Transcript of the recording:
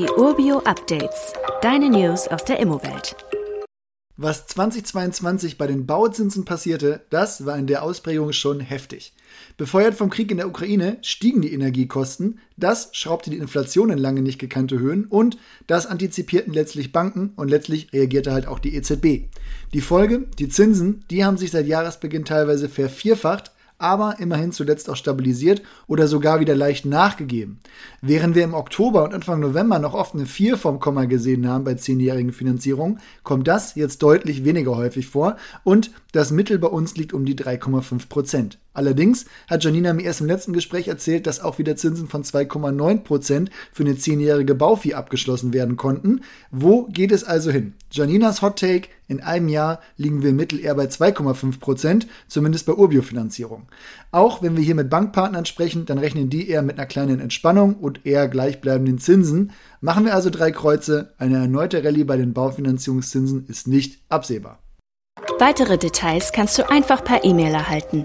Die Urbio Updates. Deine News aus der Immowelt. Was 2022 bei den Bauzinsen passierte, das war in der Ausprägung schon heftig. Befeuert vom Krieg in der Ukraine stiegen die Energiekosten, das schraubte die Inflation in lange nicht gekannte Höhen und das antizipierten letztlich Banken und letztlich reagierte halt auch die EZB. Die Folge, die Zinsen, die haben sich seit Jahresbeginn teilweise vervierfacht, aber immerhin zuletzt auch stabilisiert oder sogar wieder leicht nachgegeben. Während wir im Oktober und Anfang November noch oft eine 4 vom Komma gesehen haben bei zehnjährigen Finanzierungen, kommt das jetzt deutlich weniger häufig vor und das Mittel bei uns liegt um die 3,5 Prozent. Allerdings hat Janina mir erst im letzten Gespräch erzählt, dass auch wieder Zinsen von 2,9 Prozent für eine zehnjährige Bauvieh abgeschlossen werden konnten. Wo geht es also hin? Janinas Hot Take, in einem Jahr liegen wir im Mittel eher bei 2,5 Prozent, zumindest bei Urbio-Finanzierung. Auch wenn wir hier mit Bankpartnern sprechen, dann rechnen die eher mit einer kleinen Entspannung und eher gleichbleibenden Zinsen. Machen wir also drei Kreuze, eine erneute Rallye bei den Baufinanzierungszinsen ist nicht absehbar. Weitere Details kannst du einfach per E-Mail erhalten.